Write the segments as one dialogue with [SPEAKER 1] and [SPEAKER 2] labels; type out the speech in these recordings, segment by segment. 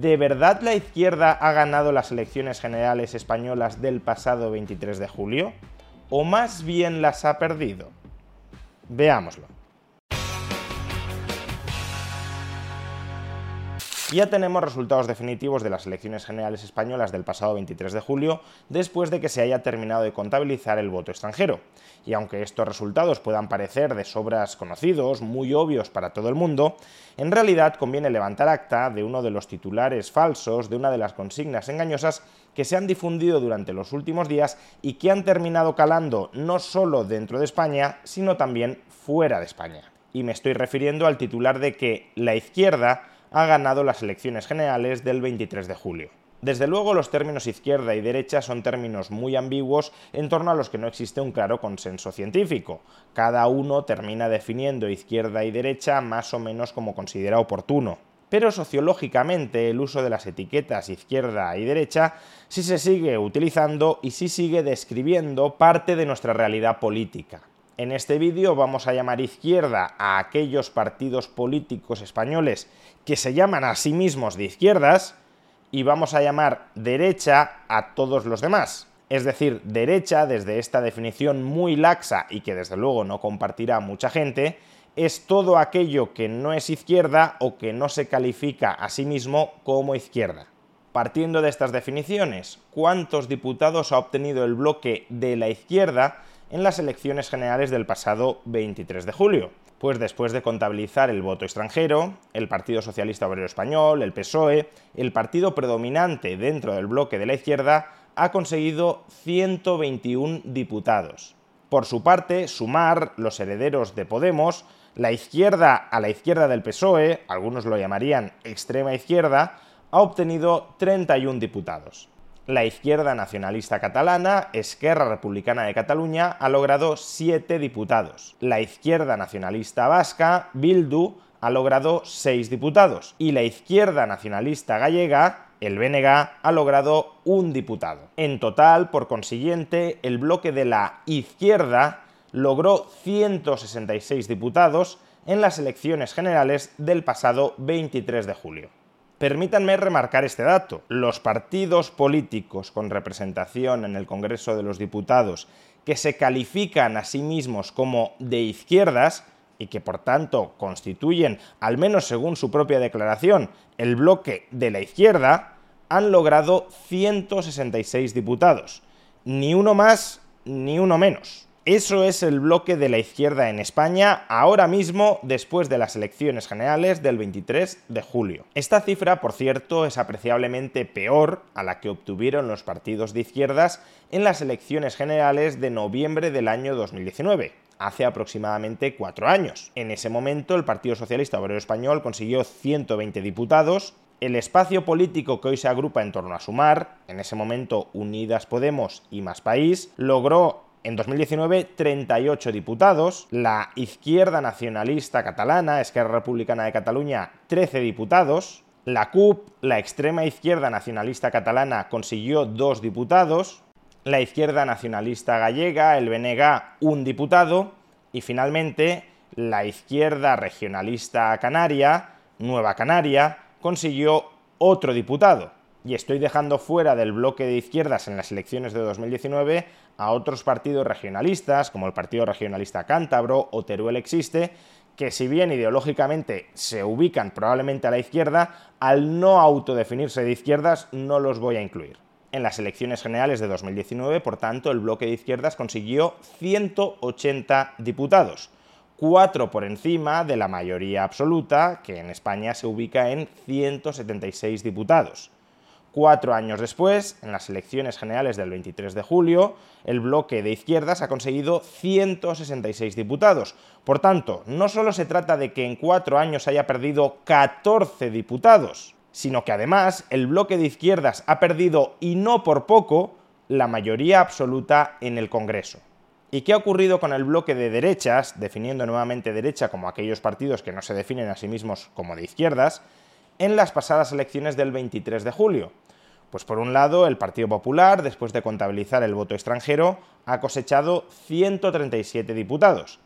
[SPEAKER 1] ¿De verdad la izquierda ha ganado las elecciones generales españolas del pasado 23 de julio? ¿O más bien las ha perdido? Veámoslo. Ya tenemos resultados definitivos de las elecciones generales españolas del pasado 23 de julio, después de que se haya terminado de contabilizar el voto extranjero. Y aunque estos resultados puedan parecer de sobras conocidos, muy obvios para todo el mundo, en realidad conviene levantar acta de uno de los titulares falsos, de una de las consignas engañosas que se han difundido durante los últimos días y que han terminado calando no solo dentro de España, sino también fuera de España. Y me estoy refiriendo al titular de que la izquierda ha ganado las elecciones generales del 23 de julio. Desde luego los términos izquierda y derecha son términos muy ambiguos en torno a los que no existe un claro consenso científico. Cada uno termina definiendo izquierda y derecha más o menos como considera oportuno. Pero sociológicamente el uso de las etiquetas izquierda y derecha sí se sigue utilizando y sí sigue describiendo parte de nuestra realidad política. En este vídeo vamos a llamar izquierda a aquellos partidos políticos españoles que se llaman a sí mismos de izquierdas y vamos a llamar derecha a todos los demás. Es decir, derecha, desde esta definición muy laxa y que desde luego no compartirá mucha gente, es todo aquello que no es izquierda o que no se califica a sí mismo como izquierda. Partiendo de estas definiciones, ¿cuántos diputados ha obtenido el bloque de la izquierda en las elecciones generales del pasado 23 de julio. Pues después de contabilizar el voto extranjero, el Partido Socialista Obrero Español, el PSOE, el partido predominante dentro del bloque de la izquierda, ha conseguido 121 diputados. Por su parte, Sumar, los herederos de Podemos, la izquierda a la izquierda del PSOE, algunos lo llamarían extrema izquierda, ha obtenido 31 diputados. La izquierda nacionalista catalana, Esquerra Republicana de Cataluña, ha logrado siete diputados. La izquierda nacionalista vasca, Bildu, ha logrado seis diputados. Y la izquierda nacionalista gallega, el BNG, ha logrado un diputado. En total, por consiguiente, el bloque de la izquierda logró 166 diputados en las elecciones generales del pasado 23 de julio. Permítanme remarcar este dato. Los partidos políticos con representación en el Congreso de los Diputados que se califican a sí mismos como de izquierdas y que por tanto constituyen, al menos según su propia declaración, el bloque de la izquierda, han logrado 166 diputados. Ni uno más ni uno menos. Eso es el bloque de la izquierda en España ahora mismo después de las elecciones generales del 23 de julio. Esta cifra, por cierto, es apreciablemente peor a la que obtuvieron los partidos de izquierdas en las elecciones generales de noviembre del año 2019 hace aproximadamente cuatro años. En ese momento el Partido Socialista Obrero Español consiguió 120 diputados, el espacio político que hoy se agrupa en torno a Sumar, en ese momento Unidas Podemos y Más País, logró en 2019, 38 diputados. La izquierda nacionalista catalana, Esquerra Republicana de Cataluña, 13 diputados. La CUP, la extrema izquierda nacionalista catalana, consiguió dos diputados. La izquierda nacionalista gallega, el BNG, un diputado. Y finalmente, la izquierda regionalista canaria, Nueva Canaria, consiguió otro diputado y estoy dejando fuera del bloque de izquierdas en las elecciones de 2019 a otros partidos regionalistas, como el Partido Regionalista Cántabro o Teruel Existe, que si bien ideológicamente se ubican probablemente a la izquierda, al no autodefinirse de izquierdas no los voy a incluir. En las elecciones generales de 2019, por tanto, el bloque de izquierdas consiguió 180 diputados, cuatro por encima de la mayoría absoluta, que en España se ubica en 176 diputados. Cuatro años después, en las elecciones generales del 23 de julio, el bloque de izquierdas ha conseguido 166 diputados. Por tanto, no solo se trata de que en cuatro años haya perdido 14 diputados, sino que además el bloque de izquierdas ha perdido, y no por poco, la mayoría absoluta en el Congreso. ¿Y qué ha ocurrido con el bloque de derechas, definiendo nuevamente derecha como aquellos partidos que no se definen a sí mismos como de izquierdas, en las pasadas elecciones del 23 de julio? Pues por un lado, el Partido Popular, después de contabilizar el voto extranjero, ha cosechado 137 diputados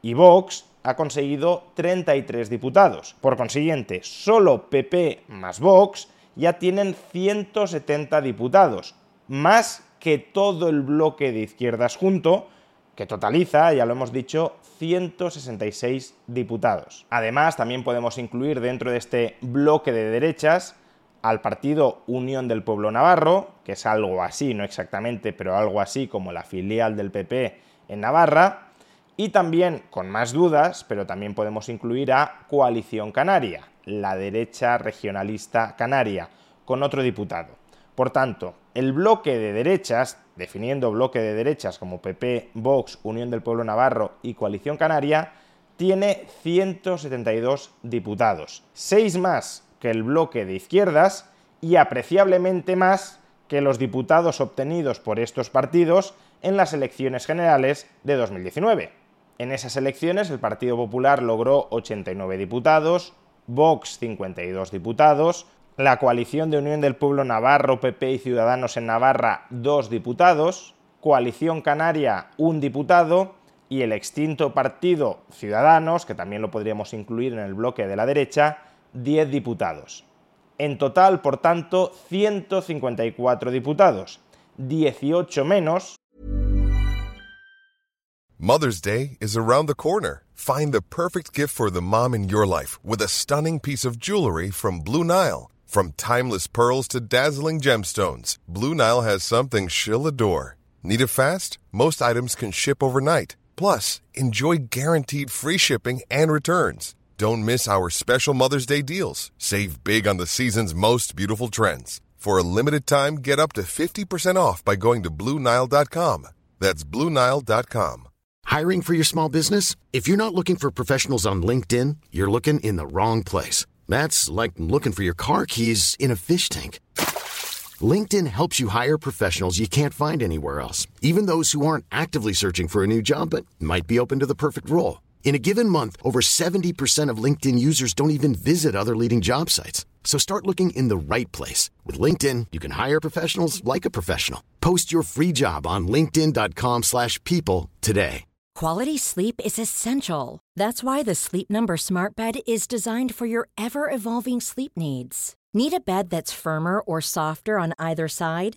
[SPEAKER 1] y Vox ha conseguido 33 diputados. Por consiguiente, solo PP más Vox ya tienen 170 diputados, más que todo el bloque de izquierdas junto, que totaliza, ya lo hemos dicho, 166 diputados. Además, también podemos incluir dentro de este bloque de derechas al partido Unión del Pueblo Navarro, que es algo así, no exactamente, pero algo así como la filial del PP en Navarra, y también, con más dudas, pero también podemos incluir a Coalición Canaria, la derecha regionalista canaria, con otro diputado. Por tanto, el bloque de derechas, definiendo bloque de derechas como PP, Vox, Unión del Pueblo Navarro y Coalición Canaria, tiene 172 diputados, seis más que el bloque de izquierdas y apreciablemente más que los diputados obtenidos por estos partidos en las elecciones generales de 2019. En esas elecciones el Partido Popular logró 89 diputados, Vox 52 diputados, la coalición de Unión del Pueblo Navarro, PP y Ciudadanos en Navarra, dos diputados, Coalición Canaria, un diputado, y el extinto partido Ciudadanos, que también lo podríamos incluir en el bloque de la derecha, 10 diputados. En total, por tanto, 154 diputados, 18 menos.
[SPEAKER 2] Mother's Day is around the corner. Find the perfect gift for the mom in your life with a stunning piece of jewelry from Blue Nile. From timeless pearls to dazzling gemstones, Blue Nile has something she'll adore. Need it fast? Most items can ship overnight. Plus, enjoy guaranteed free shipping and returns. Don't miss our special Mother's Day deals. Save big on the season's most beautiful trends. For a limited time, get up to 50% off by going to Bluenile.com. That's Bluenile.com.
[SPEAKER 3] Hiring for your small business? If you're not looking for professionals on LinkedIn, you're looking in the wrong place. That's like looking for your car keys in a fish tank. LinkedIn helps you hire professionals you can't find anywhere else, even those who aren't actively searching for a new job but might be open to the perfect role. In a given month, over 70% of LinkedIn users don't even visit other leading job sites. So start looking in the right place. With LinkedIn, you can hire professionals like a professional. Post your free job on linkedin.com slash people today.
[SPEAKER 4] Quality sleep is essential. That's why the Sleep Number smart bed is designed for your ever-evolving sleep needs. Need a bed that's firmer or softer on either side?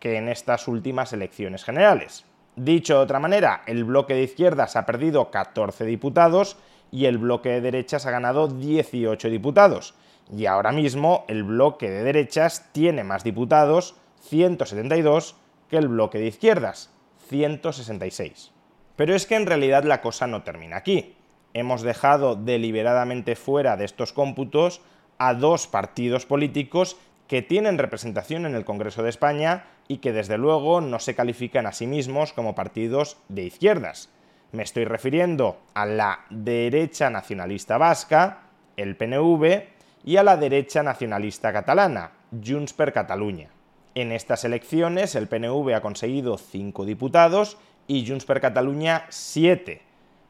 [SPEAKER 1] Que en estas últimas elecciones generales. Dicho de otra manera, el bloque de izquierdas ha perdido 14 diputados y el bloque de derechas ha ganado 18 diputados. Y ahora mismo el bloque de derechas tiene más diputados, 172, que el bloque de izquierdas, 166. Pero es que en realidad la cosa no termina aquí. Hemos dejado deliberadamente fuera de estos cómputos a dos partidos políticos que tienen representación en el Congreso de España y que desde luego no se califican a sí mismos como partidos de izquierdas. Me estoy refiriendo a la derecha nacionalista vasca, el PNV, y a la derecha nacionalista catalana, Junts per Catalunya. En estas elecciones el PNV ha conseguido 5 diputados y Junts per Catalunya 7.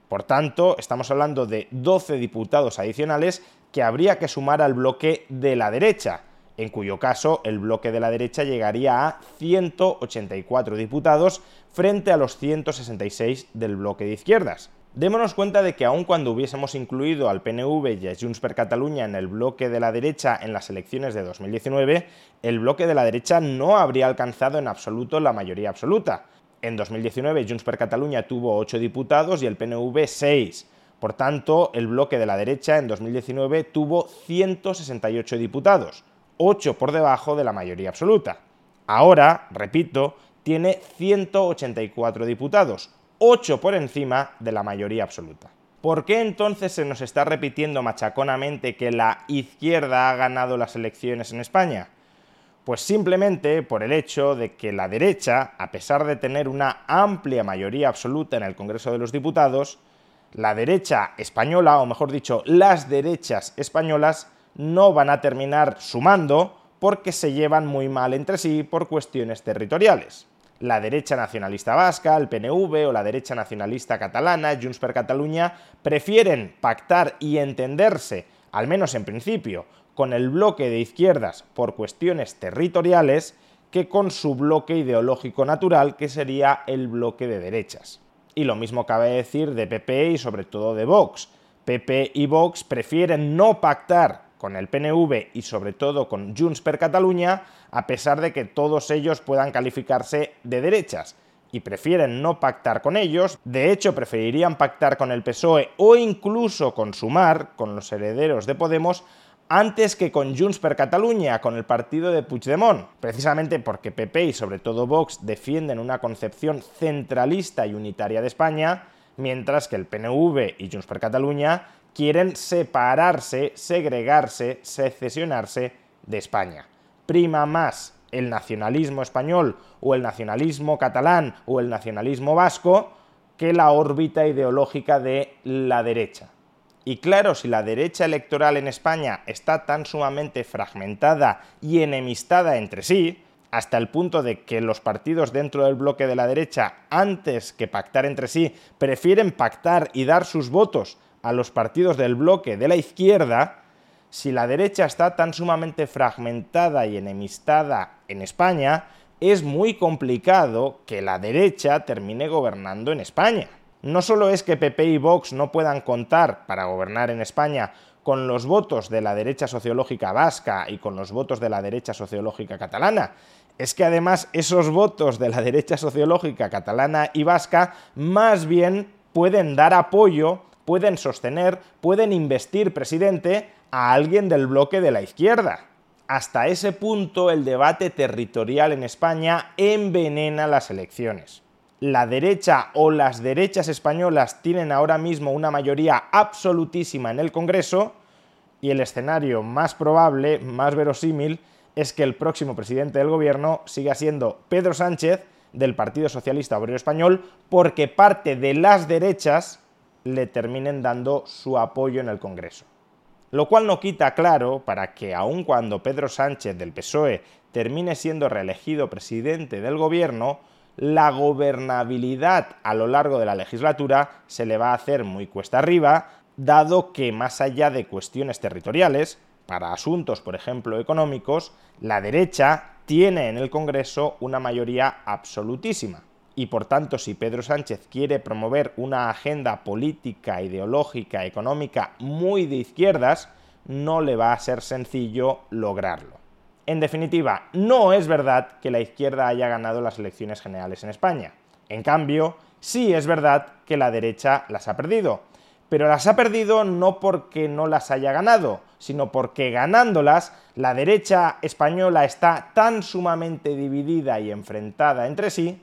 [SPEAKER 1] Por tanto, estamos hablando de 12 diputados adicionales que habría que sumar al bloque de la derecha, en cuyo caso el bloque de la derecha llegaría a 184 diputados frente a los 166 del bloque de izquierdas. Démonos cuenta de que aun cuando hubiésemos incluido al PNV y a Junts per Catalunya en el bloque de la derecha en las elecciones de 2019, el bloque de la derecha no habría alcanzado en absoluto la mayoría absoluta. En 2019 Junts per Catalunya tuvo 8 diputados y el PNV 6. Por tanto, el bloque de la derecha en 2019 tuvo 168 diputados, 8 por debajo de la mayoría absoluta. Ahora, repito, tiene 184 diputados, 8 por encima de la mayoría absoluta. ¿Por qué entonces se nos está repitiendo machaconamente que la izquierda ha ganado las elecciones en España? Pues simplemente por el hecho de que la derecha, a pesar de tener una amplia mayoría absoluta en el Congreso de los Diputados, la derecha española, o mejor dicho, las derechas españolas, no van a terminar sumando porque se llevan muy mal entre sí por cuestiones territoriales la derecha nacionalista vasca, el PNV o la derecha nacionalista catalana, Junts per Catalunya, prefieren pactar y entenderse, al menos en principio, con el bloque de izquierdas por cuestiones territoriales que con su bloque ideológico natural, que sería el bloque de derechas. Y lo mismo cabe decir de PP y sobre todo de Vox. PP y Vox prefieren no pactar con el PNV y sobre todo con Junts per Catalunya, a pesar de que todos ellos puedan calificarse de derechas y prefieren no pactar con ellos, de hecho preferirían pactar con el PSOE o incluso con Sumar, con los herederos de Podemos, antes que con Junts per Catalunya, con el partido de Puigdemont, precisamente porque PP y sobre todo Vox defienden una concepción centralista y unitaria de España, mientras que el PNV y Junts per Catalunya quieren separarse, segregarse, secesionarse de España. Prima más el nacionalismo español o el nacionalismo catalán o el nacionalismo vasco que la órbita ideológica de la derecha. Y claro, si la derecha electoral en España está tan sumamente fragmentada y enemistada entre sí, hasta el punto de que los partidos dentro del bloque de la derecha, antes que pactar entre sí, prefieren pactar y dar sus votos a los partidos del bloque de la izquierda, si la derecha está tan sumamente fragmentada y enemistada en España, es muy complicado que la derecha termine gobernando en España. No solo es que PP y Vox no puedan contar para gobernar en España con los votos de la derecha sociológica vasca y con los votos de la derecha sociológica catalana, es que además esos votos de la derecha sociológica catalana y vasca más bien pueden dar apoyo pueden sostener, pueden investir presidente a alguien del bloque de la izquierda. Hasta ese punto el debate territorial en España envenena las elecciones. La derecha o las derechas españolas tienen ahora mismo una mayoría absolutísima en el Congreso y el escenario más probable, más verosímil, es que el próximo presidente del gobierno siga siendo Pedro Sánchez del Partido Socialista Obrero Español porque parte de las derechas le terminen dando su apoyo en el Congreso. Lo cual no quita claro para que aun cuando Pedro Sánchez del PSOE termine siendo reelegido presidente del gobierno, la gobernabilidad a lo largo de la legislatura se le va a hacer muy cuesta arriba, dado que más allá de cuestiones territoriales, para asuntos, por ejemplo, económicos, la derecha tiene en el Congreso una mayoría absolutísima y por tanto si Pedro Sánchez quiere promover una agenda política, ideológica, económica muy de izquierdas, no le va a ser sencillo lograrlo. En definitiva, no es verdad que la izquierda haya ganado las elecciones generales en España. En cambio, sí es verdad que la derecha las ha perdido. Pero las ha perdido no porque no las haya ganado, sino porque ganándolas, la derecha española está tan sumamente dividida y enfrentada entre sí